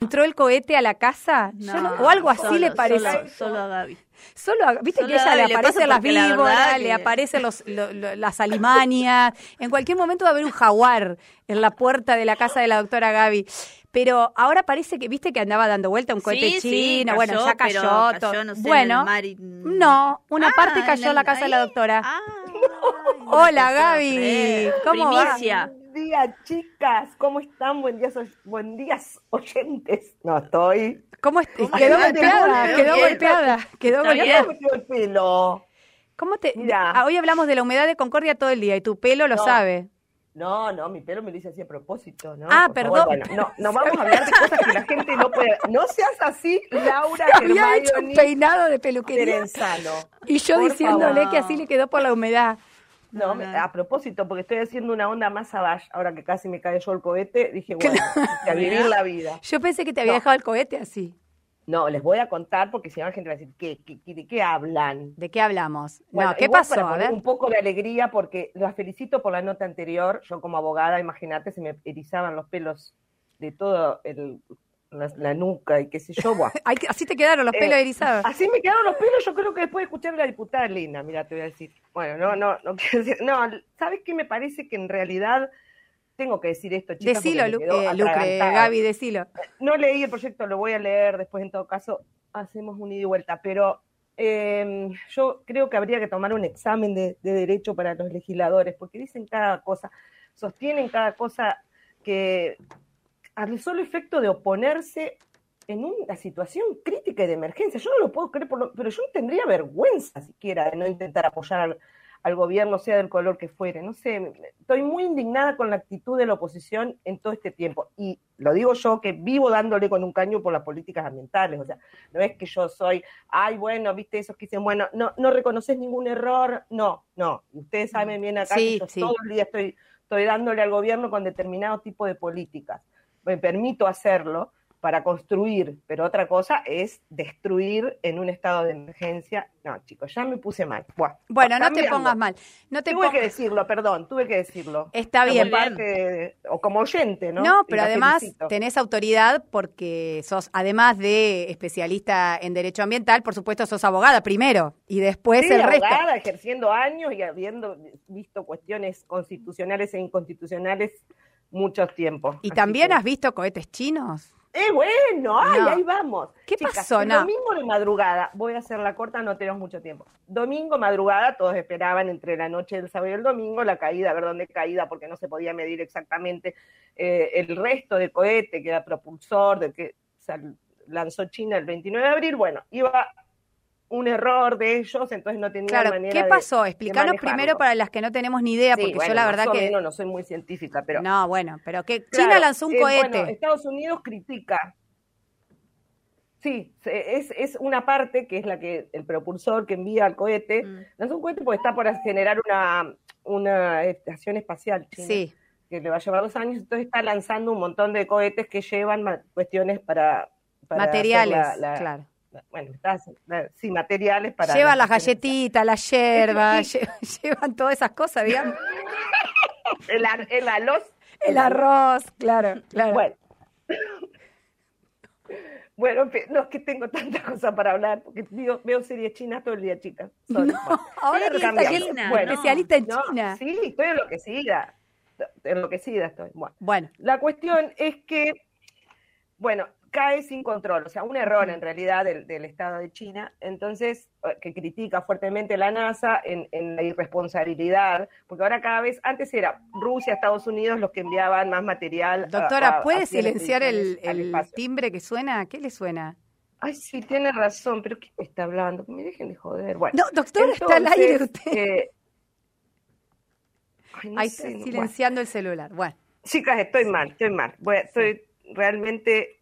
entró el cohete a la casa? No- o algo así solo- le parece. Solo, solo a Gaby. Solo, a- viste Solo que ella a le aparecen las la víboras, que- le aparecen los, lo- lo- las alimanias. En cualquier momento va a haber un jaguar en la puerta de la casa de la doctora Gaby. Pero ahora parece que, viste que andaba dando vuelta un cohete Sí, sí, chino. bueno, ya cayó. pero todo. cayó, no sé, bueno, y- no, una Ah, parte cayó en la casa de la doctora. Ah, Hola, Gaby. ¿Cómo va? Primicia. Buen día, chicas. ¿Cómo están? Buen día, so- buen días, oyentes. No, estoy. ¿Cómo es- ¿Cómo Quedó golpeada, Quedó quedó bien. golpeada, quedó golpeada. bien. ¿Cómo me quedó el pelo? ¿Cómo te? Mira. Ah, Hoy hablamos de la humedad de Concordia todo el día y tu pelo lo No. sabe. No, no, mi pelo me lo hice así a propósito, ¿no? Ah, Por perdón. favor, bueno, no, no vamos a hablar de cosas que la gente no puede. No seas así, Laura Había hecho un peinado de peluquería. Terenzano. Y yo Por diciéndole favor. que así le quedó por la humedad. No, a propósito, porque estoy haciendo una onda más savage, ahora que casi me cayó el cohete, dije, bueno, a vivir la vida. Yo pensé que te había No. dejado el cohete así. No, les voy a contar porque si no la gente va a decir, ¿qué, qué, qué- ¿de qué hablan? ¿De qué hablamos? Bueno, no, ¿qué pasó? para A ver. Un poco de alegría porque las felicito por la nota anterior. Yo como abogada, imagínate, se me erizaban los pelos de todo el, la, la nuca y qué sé yo. Buah. Así te quedaron los Eh, pelos erizados. Así me quedaron los pelos, yo creo que después de escuchar a la diputada Lina, mira, te voy a decir. Bueno, no, no, no quiero decir, no, ¿sabes qué me parece que en realidad tengo que decir esto, chicas? Decilo, Lu- eh, Lucre. Gaby, decilo. No leí el proyecto, lo voy a leer después en todo caso, hacemos un ida y vuelta, pero eh, yo creo que habría que tomar un examen de, de derecho para los legisladores, porque dicen cada cosa, sostienen cada cosa que al solo efecto de oponerse en una situación crítica y de emergencia, yo no lo puedo creer, por lo- pero yo tendría vergüenza siquiera de no intentar apoyar al, al gobierno, sea del color que fuere. No sé, estoy muy indignada con la actitud de la oposición en todo este tiempo. Y lo digo yo que vivo dándole con un caño por las políticas ambientales. O sea, no es que yo soy, ay, bueno, viste esos que dicen, bueno, no, no reconoces ningún error. No, no. Ustedes saben bien acá Sí, que yo sí. todo el día estoy, estoy dándole al gobierno con determinado tipo de políticas. Me permito hacerlo para construir, pero otra cosa es destruir en un estado de emergencia. No, chicos, ya me puse mal. Buah, Bueno, no te pongas mal. No te Tuve que decirlo, perdón, tuve que decirlo. Está Como bien. parte o como oyente, ¿no? No, pero además felicito. tenés autoridad porque sos, además de especialista en derecho ambiental, por supuesto sos abogada primero y después Sí, el resto. abogada, ejerciendo años y habiendo visto cuestiones constitucionales e inconstitucionales muchos tiempos. Y también que- has visto cohetes chinos. ¡Eh, bueno! ¡Ay, No. ahí vamos! ¿Qué Chicas, pasó? No. domingo de madrugada, voy a hacer la corta, no tenemos mucho tiempo. Domingo madrugada, todos esperaban entre la noche del sábado y el domingo la caída, a ver dónde caída, porque no se podía medir exactamente eh, el resto de cohete que era propulsor, de que lanzó China el 29 de abril. Bueno, iba un error de ellos, entonces no tenían Claro, manera ¿qué pasó? de manejarlo. primero para las que no tenemos ni idea, Sí, porque bueno, yo la verdad que... menos no soy muy científica, pero... No, bueno, pero que Claro, China lanzó un eh, cohete. bueno, Estados Unidos critica. Sí, es, es una parte que es la que el propulsor que envía al cohete. Mm. Lanzó un cohete porque está por generar una, una estación espacial china, sí, que le va a llevar dos años. Entonces está lanzando un montón de cohetes que llevan cuestiones para. materiales, la- la- claro. Bueno, está- la- sí, materiales para. Llevan las galletitas, las hierbas, lle- llevan todas esas cosas, digamos. El, ar- el alos. El arroz, claro, claro. Bueno. Bueno, no es que tengo tantas cosas para hablar, porque digo, veo series chinas todo el día, chicas. Sorry. Bueno, Ahora Series resulta que cambiamos. es China, Bueno, especialista en no, China. Sí, estoy enloquecida. Enloquecida estoy. Bueno, Bueno, la cuestión es que, bueno, cae sin control, o sea, un error en realidad del, del Estado de China, entonces, eh, que critica fuertemente la NASA en, en la irresponsabilidad, porque ahora cada vez, antes era Rusia, Estados Unidos los que enviaban más material. a- doctora, a- ¿puede hacían silenciar el, timbre que suena? ¿Qué le suena? Ay, sí, tiene razón, pero ¿qué me está hablando? Que me dejen de joder. Bueno, No, doctora, está al aire usted. eh, ay, no Ahí sé, silenciando el celular. Bueno, Chicas, estoy mal, estoy mal. A- estoy realmente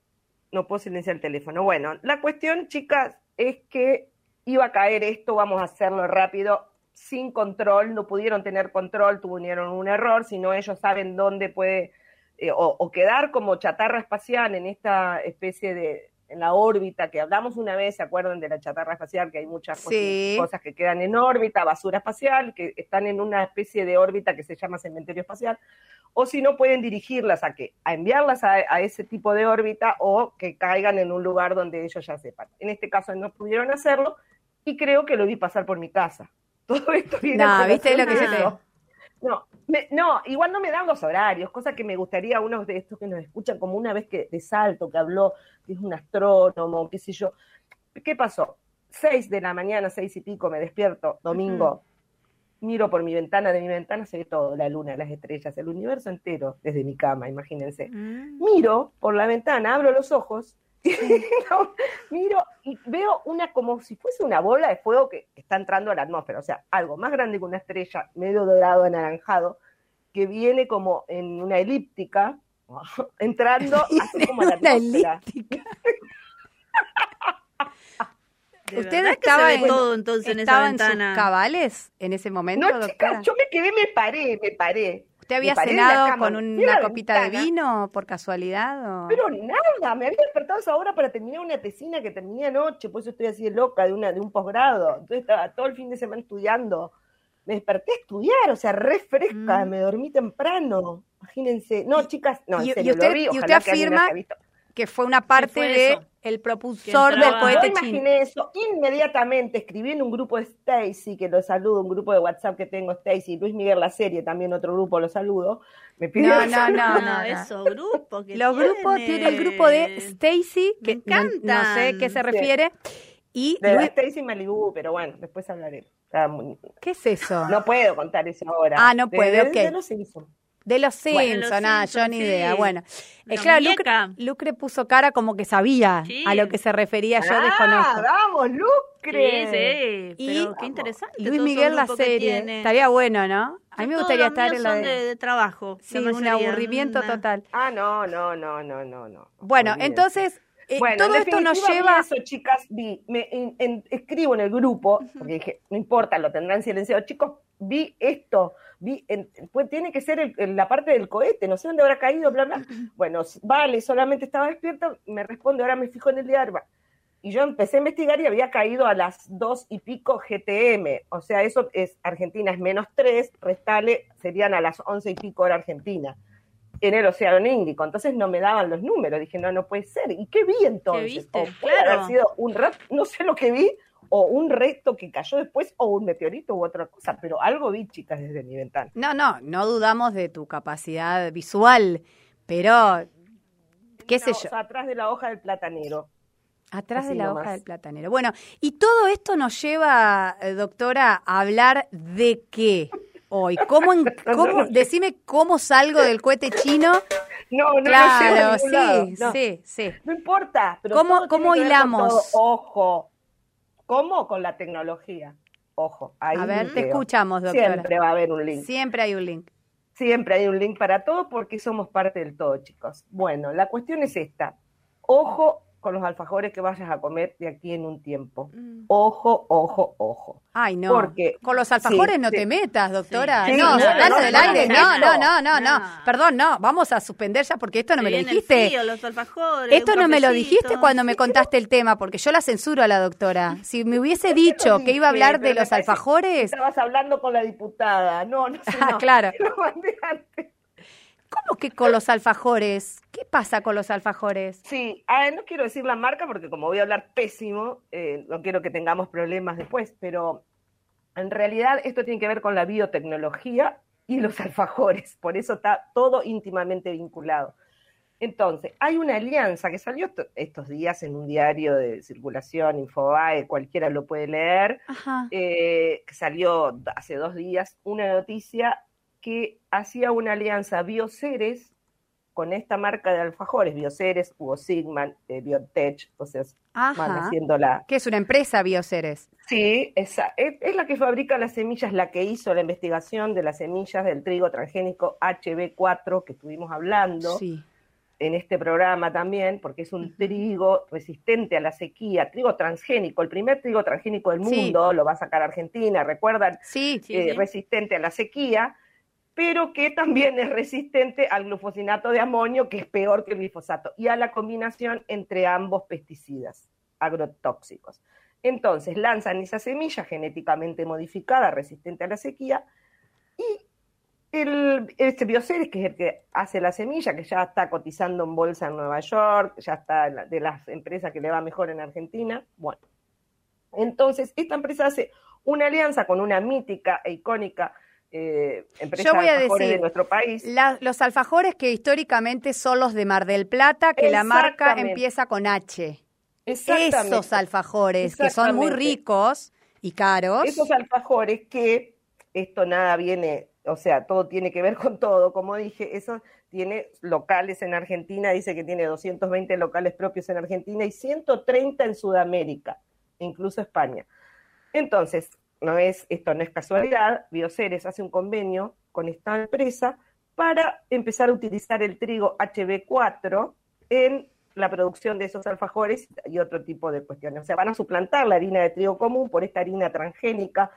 no puedo silenciar el teléfono. Bueno, la cuestión, chicas, es que iba a caer esto, vamos a hacerlo rápido, sin control, no pudieron tener control, tuvieron un error, sino ellos saben dónde puede eh, o, o quedar como chatarra espacial en esta especie de en la órbita, que hablamos una vez, ¿se acuerdan de la chatarra espacial? Que hay muchas Sí. cosas que quedan en órbita, basura espacial, que están en una especie de órbita que se llama cementerio espacial, o si no pueden dirigirlas a que a enviarlas a, a ese tipo de órbita o que caigan en un lugar donde ellos ya sepan. En este caso no pudieron hacerlo y creo que lo vi pasar por mi casa. Todo esto viene No, ¿viste lo que yo eso. No, me- no, igual no me dan los horarios, cosa que me gustaría a unos de estos que nos escuchan, como una vez que de Salto, que habló, que es un astrónomo, qué sé yo. ¿Qué pasó? Seis de la mañana, seis y pico, me despierto, domingo, miro por mi ventana, de mi ventana se ve todo, la luna, las estrellas, el universo entero, desde mi cama, imagínense. Mm. Miro por la ventana, abro los ojos, no, miro y veo una como si fuese una bola de fuego que está entrando a la atmósfera, o sea, algo más grande que una estrella, medio dorado, anaranjado, que viene como en una elíptica, entrando así como a la atmósfera. elíptica. De ¿Usted estaba se ve en- todo entonces en esa ¿Estaba en sus ventana? cabales en ese momento, No, doctora? chicas, yo me quedé, me paré, me paré. ¿Usted había cenado con una copita de vino por casualidad? o- Pero nada, me había despertado a esa hora para terminar una tesina que terminé anoche, por eso estoy así de loca de, una, de un posgrado. Entonces estaba todo el fin de semana estudiando. Me desperté a estudiar, o sea, re fresca, Mm. me dormí temprano. Imagínense. No, chicas, no, en y- y serio, usted- lo vi. y usted que alguien afirma que fue una parte fue de eso? El propulsor del cohete Yo chino. imaginé eso inmediatamente, escribí en un grupo de Stacy, que lo saludo, un grupo de WhatsApp que tengo, Stacy, Luis Miguel La Serie, también otro grupo, lo saludo. Me No, no, No, no, no, no. eso, grupo que Los grupos, tiene el grupo de Stacy, que Me no, no sé qué se refiere, y De Stacy Malibu, pero bueno, después hablaré. ¿qué es eso? No puedo contar eso ahora. Ah, no de- ok. de los Simpsons. De los Bueno, Simpsons, los nada, yo ni sí. idea. Bueno, es claro, Lucre. Lucre puso cara como que sabía Sí. a lo que se refería, yo ah, desconozco. vamos, Sí, Lucre. sí, Y pero vamos. qué interesante. Luis Miguel la serie, estaría bueno, ¿no? A mí Sí, me todos gustaría los estar míos en la son de... de, de trabajo. Sí, un aburrimiento una- total. Ah, no, no, no, no, no, no. Bueno, Olvídense. entonces, eh, Bueno, todo en esto nos lleva... Eso, chicas, vi, me, en- en- escribo en el grupo, porque dije, no importa, lo tendrán silenciado. Chicos, vi esto, vi, en- pues tiene que ser el- la parte del cohete, no sé dónde habrá caído, bla, bla. Bueno, vale, solamente estaba despierta, me responde, ahora me fijo en el diario. Y yo empecé a investigar y había caído a las dos y pico GTM, o sea, eso es, Argentina es menos tres, restale, serían a las once y pico hora Argentina en el Océano Índico, entonces no me daban los números, dije, no, no puede ser. ¿Y qué vi entonces? viste? O puede Claro. haber sido un rap, no sé lo que vi, o un resto que cayó después, o un meteorito u otra cosa, pero algo vi, chicas, desde mi ventana. No, no, no dudamos de tu capacidad visual, pero, qué sé No, yo, atrás de la hoja del platanero. atrás de la nomás. hoja del platanero. Bueno, y todo esto nos lleva, eh, doctora, a hablar de qué hoy. ¿Cómo, en- cómo, decime cómo salgo del cohete chino. No, no, no Claro, lado, sí, no. sí, sí. No importa, pero ¿Cómo- cómo hilamos? Ojo. ¿Cómo? Con la tecnología. Ojo. Ahí A ver, te escuchamos, doctora. Siempre va a haber un link. Siempre hay un link. Siempre hay un link para todo porque somos parte del todo, chicos. Bueno, la cuestión es esta. Ojo con los alfajores que vayas a comer de aquí en un tiempo. Mm. Ojo, ojo, ojo. Ay, no. Porque- Con los alfajores sí, no sí. te metas, doctora. Sí, no, sí, sacalo no, del no, aire. no, No, no, no. no, no, no. No. Perdón, no. Vamos a suspender ya porque esto no me lo dijiste. frío, los alfajores, Esto no me lo dijiste cuando me contaste el tema, porque yo la censuro a la doctora. Si me hubiese dicho que iba a hablar de los alfajores, Estabas hablando con la diputada. No, no sé. Ah, no. claro. Lo mandé antes. ¿Cómo que con los alfajores? ¿Qué pasa con los alfajores? Sí, ah, no quiero decir la marca porque como voy a hablar pésimo, eh, no quiero que tengamos problemas después, pero en realidad esto tiene que ver con la biotecnología y los alfajores, por eso está todo íntimamente vinculado. Entonces, hay una alianza que salió esto- estos días en un diario de circulación, Infobae, cualquiera lo puede leer, eh, que salió hace dos días una noticia que hacía una alianza Bioceres con esta marca de alfajores, Bioceres, Hugo Sigman, eh, Biotech, entonces van Ajá. haciendo la... ¿Qué es una empresa, Bioceres? Sí, esa, es, es la que fabrica las semillas, la que hizo la investigación de las semillas del trigo transgénico HB4 que estuvimos hablando Sí. en este programa también, porque es un trigo resistente a la sequía, trigo transgénico, el primer trigo transgénico del Sí. mundo, lo va a sacar Argentina, recuerdan, Sí, eh, resistente a la sequía, pero que también es resistente al glufosinato de amonio, que es peor que el glifosato, y a la combinación entre ambos pesticidas agrotóxicos. Entonces lanzan esa semilla genéticamente modificada, resistente a la sequía, y el, este Bioceres, que es el que hace la semilla, que ya está cotizando en bolsa en Nueva York, ya está de las empresas que le va mejor en Argentina, bueno. Entonces, esta empresa hace una alianza con una mítica e icónica eh, Yo voy a alfajores decir, de nuestro país. La- los alfajores que históricamente son los de Mar del Plata, que la marca empieza con H. Esos alfajores que son muy ricos y caros. Esos alfajores que esto nada viene, o sea, todo tiene que ver con todo, como dije, eso tiene locales en Argentina, dice que tiene 220 locales propios en Argentina y 130 en Sudamérica, incluso España. Entonces, no es, esto no es casualidad, Bioceres hace un convenio con esta empresa para empezar a utilizar el trigo HB4 en la producción de esos alfajores y otro tipo de cuestiones. O sea, van a suplantar la harina de trigo común por esta harina transgénica,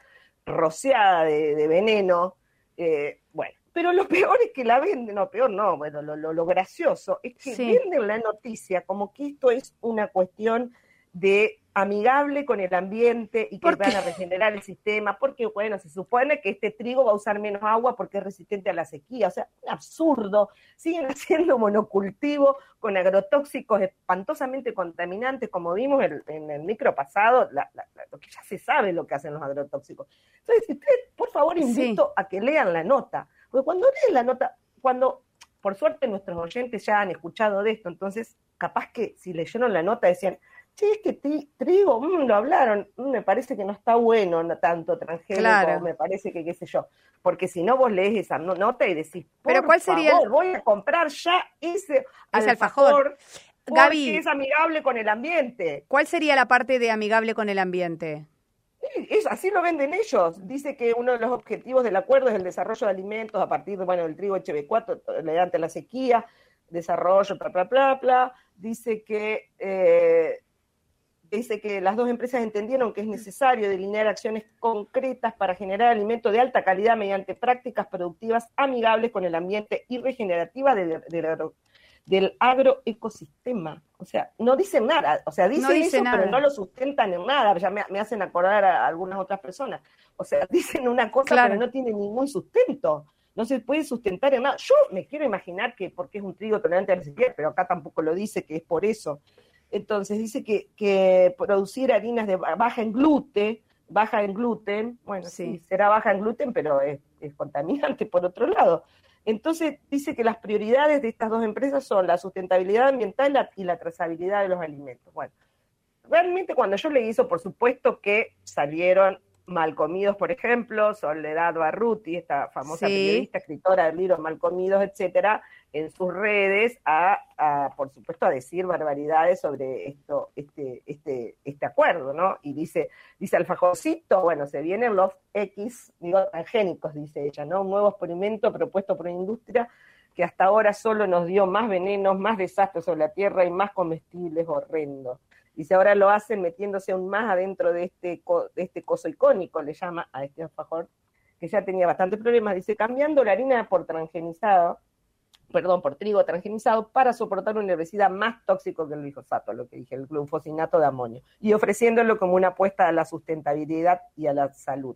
rociada de, de veneno. eh, bueno, pero lo peor es que la venden, no, peor no, bueno, lo, lo- lo gracioso es que Sí. venden la noticia como que esto es una cuestión de amigable con el ambiente y que ¿Por van a regenerar el sistema, porque bueno, se supone que este trigo va a usar menos agua porque es resistente a la sequía, o sea, un absurdo, siguen haciendo monocultivo con agrotóxicos espantosamente contaminantes, como vimos en, en el micro pasado, la- la- la- lo que ya se sabe lo que hacen los agrotóxicos. Entonces, si ustedes, por favor, Sí. invito a que lean la nota, porque cuando leen la nota, cuando, por suerte nuestros oyentes ya han escuchado de esto, entonces, capaz que si leyeron la nota decían, che, es que tri- trigo, mm, lo hablaron, mm, me parece que no está bueno no tanto transgénico, Claro. me parece que qué sé yo, porque si no vos lees esa no- nota y decís, por Pero ¿cuál sería el- favor, voy a comprar ya ese, Ese alfajor. porque Gaby. es amigable con el ambiente. ¿Cuál sería la parte de amigable con el ambiente? Es, así lo venden ellos. Dice que uno de los objetivos del acuerdo es el desarrollo de alimentos a partir de, bueno, del trigo HB4, ante la sequía, desarrollo, bla, bla, bla, bla. Dice que, eh, dice que las dos empresas entendieron que es necesario delinear acciones concretas para generar alimentos de alta calidad mediante prácticas productivas amigables con el ambiente y regenerativas del, del agro- del agroecosistema. O sea, no dicen nada. O sea, dicen dice eso, nada. pero no lo sustentan en nada. Ya me, me hacen acordar a algunas otras personas. O sea, dicen una cosa, Claro. pero no tienen ningún sustento. No se puede sustentar en nada. Yo me quiero imaginar que porque es un trigo tolerante a la sequía, pero acá tampoco lo dice que es por eso. Entonces dice que, que producir harinas de ba- baja en gluten, baja en gluten, bueno, Sí. sí, será baja en gluten, pero es, es contaminante por otro lado. Entonces dice que las prioridades de estas dos empresas son la sustentabilidad ambiental y la- y la trazabilidad de los alimentos. Bueno, realmente cuando yo leí eso, por supuesto que salieron mal comidos, por ejemplo, Soledad Barruti, esta famosa Sí. periodista, escritora del libro Mal comidos, etcétera, en sus redes a, a, por supuesto, a decir barbaridades sobre esto, este, este, este acuerdo, ¿no? Y dice, dice Alfajorcito, bueno, se vienen los X, digo, transgénicos, dice ella, ¿no? Un nuevo experimento propuesto por una industria que hasta ahora solo nos dio más venenos, más desastres sobre la tierra y más comestibles horrendos. Dice, ahora lo hacen metiéndose aún más adentro de este, de este coso icónico, le llama a este alfajor, que ya tenía bastantes problemas. Dice, cambiando la harina por transgenizado, perdón, por trigo transgenizado para soportar un herbicida más tóxico que el glifosato, lo que dije, el glufosinato de amonio, y ofreciéndolo como una apuesta a la sustentabilidad y a la salud.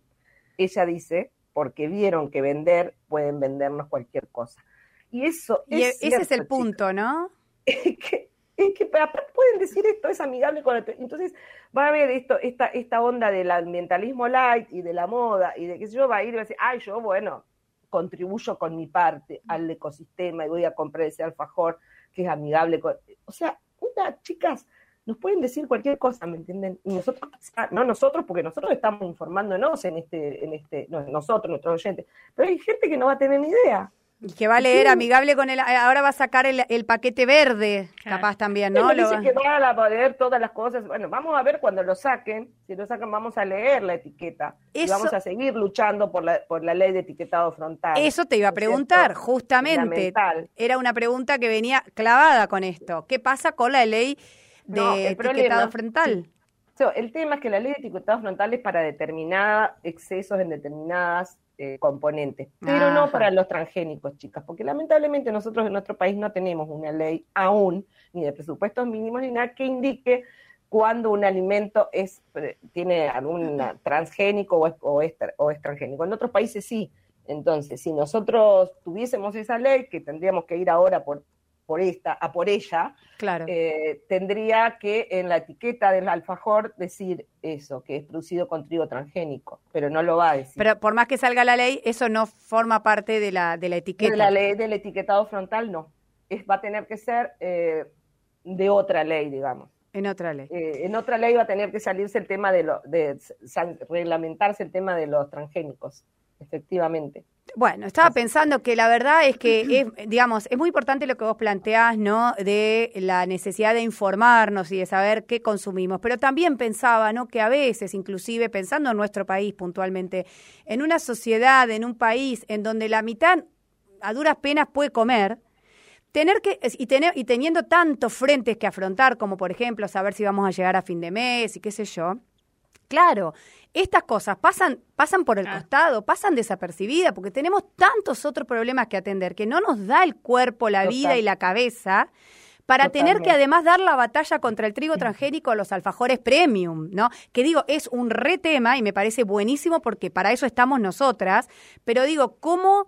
Ella dice, porque vieron que vender pueden vendernos cualquier cosa. Y eso Y es ese es el punto, ¿no? es que, es que pueden decir esto es amigable con el... Entonces va a haber esto, esta, esta onda del ambientalismo light y de la moda y de que yo va a ir y va a decir, ay, yo, bueno, contribuyo con mi parte al ecosistema y voy a comprar ese alfajor que es amigable con... O sea, una, chicas, nos pueden decir cualquier cosa, ¿me entienden? Y nosotros, no nosotros, porque nosotros estamos informándonos en este, en este, no, nosotros, nuestros oyentes, pero hay gente que no va a tener ni idea. Y que va a leer Sí. amigable con el... Ahora va a sacar el, el paquete verde, Claro. capaz también, ¿no? ¿no? Lo- dice que van a poder todas las cosas. Bueno, vamos a ver cuando lo saquen. Si lo sacan, vamos a leer la etiqueta. Y vamos a seguir luchando por la, por la ley de etiquetado frontal. Eso te iba a ¿no preguntar, justamente. Fundamental. Era una pregunta que venía clavada con esto. ¿Qué pasa con la ley de No, etiquetado problema- frontal? So, el tema es que la ley de etiquetado frontal es para determinados excesos en determinadas eh, componentes, pero no para los transgénicos, chicas, porque lamentablemente nosotros en nuestro país no tenemos una ley aún, ni de presupuestos mínimos, ni nada que indique cuando un alimento es tiene algún transgénico o es, o, es, o es transgénico. En otros países sí. Entonces, si nosotros tuviésemos esa ley, que tendríamos que ir ahora por por esta, a por ella, claro. Eh, tendría que en la etiqueta del alfajor decir eso, que es producido con trigo transgénico, pero no lo va a decir. Pero por más que salga la ley, eso no forma parte de la, de la etiqueta. De la ley del etiquetado frontal, no. Es, va a tener que ser eh, de otra ley, digamos. En otra ley. Eh, en otra ley va a tener que salirse el tema de, lo, de reglamentarse el tema de los transgénicos, efectivamente. Bueno, estaba pensando que la verdad es que, es, digamos, es muy importante lo que vos planteás, ¿no? De la necesidad de informarnos y de saber qué consumimos. Pero también pensaba, ¿no? Que a veces, inclusive pensando en nuestro país puntualmente, en una sociedad, en un país en donde la mitad a duras penas puede comer, tener que y, tener, y teniendo tantos frentes que afrontar como por ejemplo saber si vamos a llegar a fin de mes y qué sé yo claro estas cosas pasan, pasan por el ah. costado, pasan desapercibidas, porque tenemos tantos otros problemas que atender que no nos da el cuerpo, la vida y la cabeza para tener que además dar la batalla contra el trigo transgénico a los alfajores premium, ¿no? Que digo, es un re tema y me parece buenísimo porque para eso estamos nosotras, pero digo, ¿cómo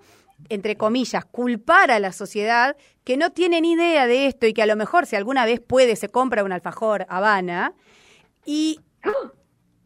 entre comillas, culpar a la sociedad que no tiene ni idea de esto y que a lo mejor si alguna vez puede se compra un alfajor Habana y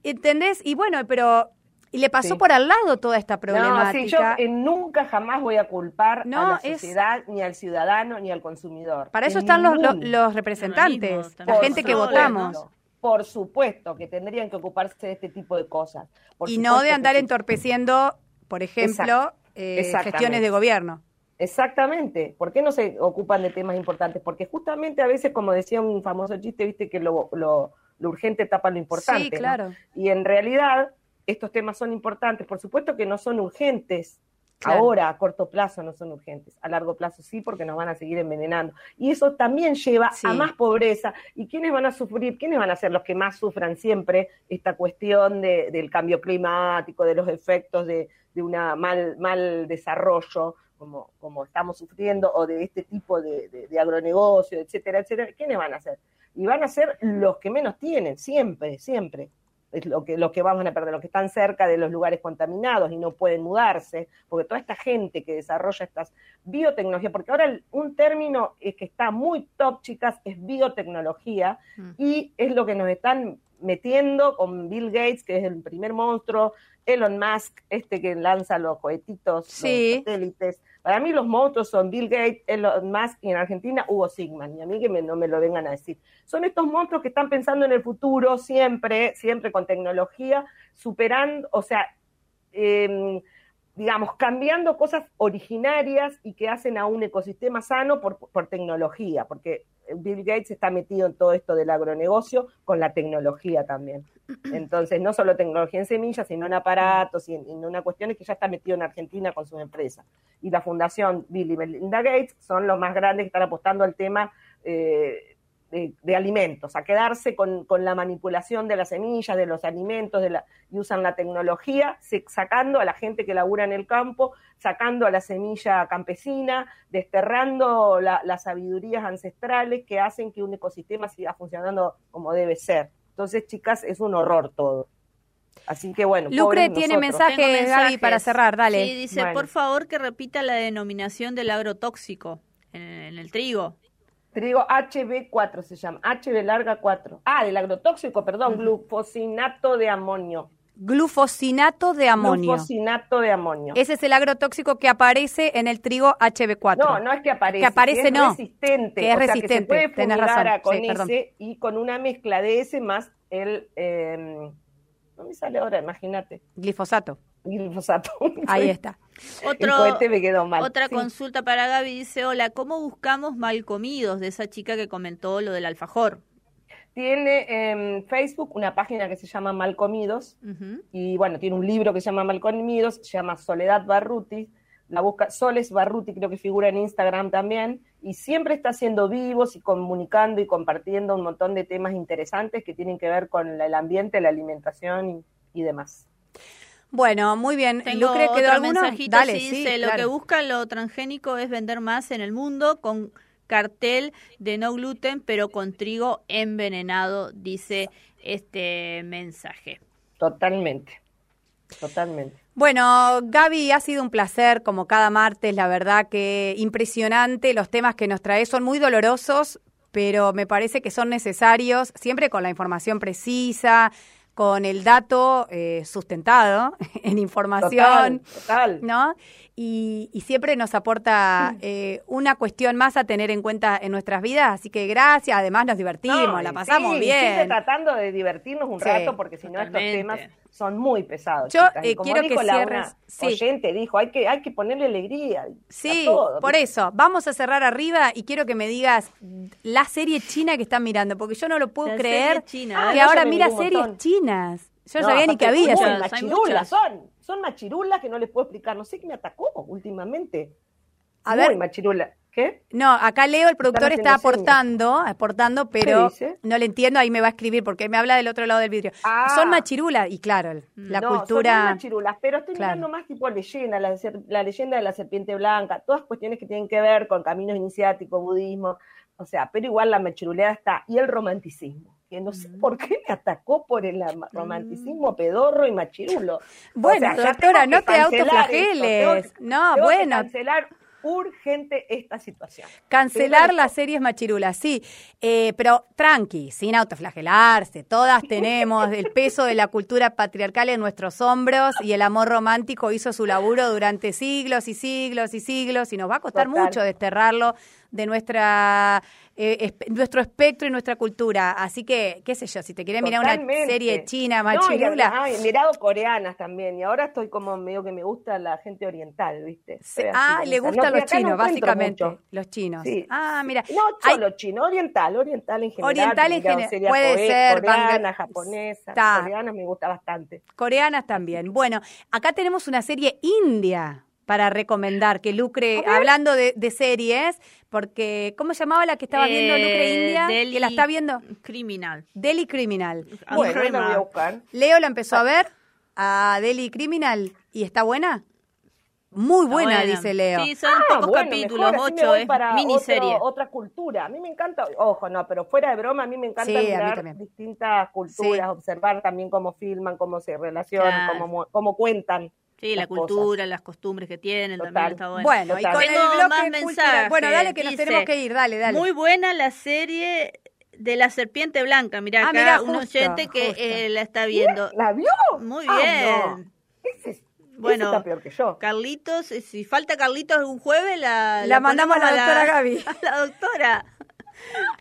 ¿Entendés? Y bueno, pero y le pasó por al lado toda esta problemática. No, sí, yo eh, nunca jamás voy a culpar a la sociedad, ni al ciudadano, ni al consumidor. Para eso están los, los, representantes, la gente que votamos. Por supuesto que tendrían que ocuparse de este tipo de cosas. y no de andar entorpeciendo, por ejemplo, eh, gestiones de gobierno. Exactamente. ¿Por qué no se ocupan de temas importantes? Porque justamente a veces, como decía un famoso chiste, viste que lo, lo lo urgente tapa lo importante. Sí, claro. Y en realidad estos temas son importantes, por supuesto que no son urgentes. Ahora, a corto plazo, no son urgentes. A largo plazo sí, porque nos van a seguir envenenando. Y eso también lleva a más pobreza. ¿Y quiénes van a sufrir? ¿Quiénes van a ser los que más sufran siempre esta cuestión de, del cambio climático, de los efectos de, de un mal, mal desarrollo, como, como estamos sufriendo, o de este tipo de, de agronegocio, etcétera, etcétera? ¿Quiénes van a ser? Y van a ser los que menos tienen, siempre, siempre. Es lo que, lo que van a perder, los que están cerca de los lugares contaminados y no pueden mudarse, porque toda esta gente que desarrolla estas biotecnologías, porque ahora un término que está muy top, chicas, es biotecnología, mm. y es lo que nos están metiendo con Bill Gates, que es el primer monstruo, Elon Musk, este que lanza los cohetitos, los satélites, para mí los monstruos son Bill Gates, Elon Musk y en Argentina Hugo Sigman. Y a mí que no me lo vengan a decir. Son estos monstruos que están pensando en el futuro siempre, siempre con tecnología, superando, o sea, em, digamos, cambiando cosas originarias y que hacen a un ecosistema sano por, por tecnología, porque Bill Gates está metido en todo esto del agronegocio con la tecnología también. Entonces, no solo tecnología en semillas, sino en aparatos y en, una cuestión es que ya está metido en Argentina con su empresa. Y la Fundación Bill y Melinda Gates son los más grandes que están apostando al tema eh, de, alimentos, a quedarse con, la manipulación de las semillas, de los alimentos, de la, y usan la tecnología, sacando a la gente que labura en el campo, sacando a la semilla campesina, desterrando las sabidurías ancestrales que hacen que un ecosistema siga funcionando como debe ser. Entonces, chicas, es un horror todo. Así que bueno. Lucre tiene mensajes, Gaby, para cerrar, dale. Sí, dice, por favor que repita la denominación del agrotóxico en el trigo. Trigo HB4 se llama, HB larga 4. Ah, del agrotóxico, perdón, glufosinato de amonio. Glufosinato de amonio. Glufosinato de amonio. Ese es el agrotóxico que aparece en el trigo HB4. No, no es que aparece. Que aparece, es no. resistente. Que es resistente. se puede Tenés razón. con ese y con una mezcla de ese más el. Eh, no me sale ahora, imagínate. Glifosato. Glifosato. Ahí está. Otro, Otra consulta para Gaby dice, hola, ¿cómo buscamos mal comidos de esa chica que comentó lo del alfajor? Tiene en Facebook una página que se llama Malcomidos y bueno, tiene un libro que se llama Malcomidos, se llama Soledad Barruti, la busca Soles Barruti, creo que figura en Instagram también, y siempre está haciendo vivos y comunicando y compartiendo un montón de temas interesantes que tienen que ver con el ambiente, la alimentación y demás. Bueno, muy bien. Tengo Lucre, ¿quedó otro mensajito, Dale, sí, dice, lo que busca lo transgénico es vender más en el mundo con cartel de no gluten, pero con trigo envenenado, dice este mensaje. Totalmente, totalmente. Bueno, Gaby, ha sido un placer como cada martes, la verdad que impresionante, los temas que nos trae son muy dolorosos, pero me parece que son necesarios, siempre con la información precisa, con el dato eh, sustentado en información, total, ¿no? Y, siempre nos aporta eh, una cuestión más a tener en cuenta en nuestras vidas, así que gracias, además nos divertimos, la pasamos bien. Siempre tratando de divertirnos un rato, porque si no estos temas son muy pesados. Yo eh, quiero que cierres. Sí. oyente dijo, hay que, hay que ponerle alegría. Sí, por eso. Vamos a cerrar arriba y quiero que me digas la serie china que están mirando, porque yo no lo puedo creer que ahora mira series chinas. Yo no, sabía ni que había. Son machirulas, son, son machirulas que no les puedo explicar. No sé qué me atacó últimamente. A muy ver. machirula. ¿Qué? No, acá Leo, el productor, está aportando, aportando, pero no le entiendo, ahí me va a escribir porque me habla del otro lado del vidrio. Ah. Son machirulas, y claro, la cultura... Son machirulas, pero estoy mirando más tipo leyenda, la, la, leyenda de la serpiente blanca, todas cuestiones que tienen que ver con caminos iniciáticos, budismo, o sea, pero igual la machiruleada está, y el romanticismo que no sé mm. por qué me atacó por el romanticismo mm. pedorro y machirulo. Bueno, doctora, no te autoflageles. no, bueno. cancelar urgente esta situación. Cancelar las series machirulas, sí, eh, pero tranqui, sin autoflagelarse, todas tenemos el peso de la cultura patriarcal en nuestros hombros y el amor romántico hizo su laburo durante siglos y siglos y siglos y nos va a costar mucho desterrarlo de nuestra eh, nuestro espectro y nuestra cultura. Así que, qué sé yo, si te quieres mirar una serie china, machirula. No, he mirado coreanas también, y ahora estoy como medio que me gusta la gente oriental, ¿viste? ah, le gustan los chinos, básicamente. Los chinos. Ah, mira. No solo chino, oriental, oriental en general. Oriental en general. Puede ser. Coreana, japonesa. Coreanas me gusta bastante. Coreanas también. Bueno, acá tenemos una serie india para recomendar que Lucre, hablando de, series, porque ¿cómo se llamaba la que estaba viendo Lucre eh, India? que la está viendo. Criminal. Delhi Criminal. Bueno, la voy a buscar. Leo la empezó a ver a Delhi Criminal y está buena. Muy buena, dice Leo. Sí, son ah, pocos capítulos, ocho, es miniserie. otra cultura. A mí me encanta, ojo, no, pero fuera de broma, a mí me encanta mirar distintas culturas, observar también cómo filman, cómo se relacionan, cómo, cómo cuentan. Sí, la cultura, las costumbres que tienen, también está bueno. Bueno, y con el más mensajes. Bueno, dale que nos tenemos que ir, dale, dale. Muy buena la serie de la serpiente blanca. Mirá, ah, acá un oyente que eh, la está viendo. ¿La vio? Muy ah, bien. Ese, bueno, está peor que yo. Carlitos, eh, si falta Carlitos un jueves, la, la, mandamos a la doctora Gaby. A la doctora.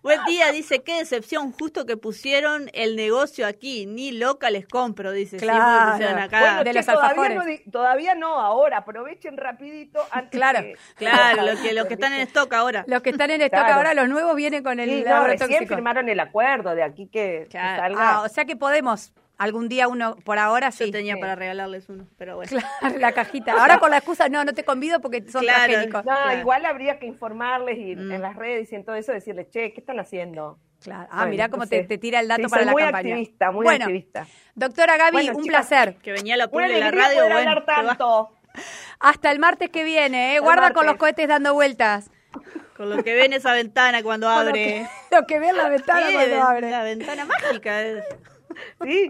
Buen día, dice, qué decepción, justo que pusieron el negocio aquí, ni loca les compro, dice. Claro, acá. de los todavía, no, todavía no, ahora, aprovechen rapidito antes Claro, claro, lo que, los que están en stock ahora. Los que están en stock ahora, los nuevos vienen con el sí, no, recién firmaron el acuerdo de aquí que, salga. Ah, o sea que podemos Algún día uno, por ahora sí. Yo tenía para regalarles uno, pero bueno. Claro, la cajita. Ahora con la excusa, no, no te convido porque son claro, No, igual habría que informarles y en mm. las redes y en todo eso decirles, che, ¿qué están haciendo? Claro. Ah, mira cómo te, tira el dato para la muy campaña. Activista, muy bueno, activista. Doctora Gaby, un placer. Que venía la pura de la radio. Bueno, hablar tanto. Hasta el martes que viene, ¿eh? Guarda con los cohetes dando vueltas. Con lo que ve en esa ventana cuando abre. Lo que, ve en la ventana cuando abre. La ventana mágica. Es. Sí.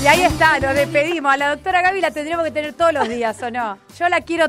Y ahí está, nos despedimos. A la doctora Gaby la tendríamos que tener todos los días, ¿o no? Yo la quiero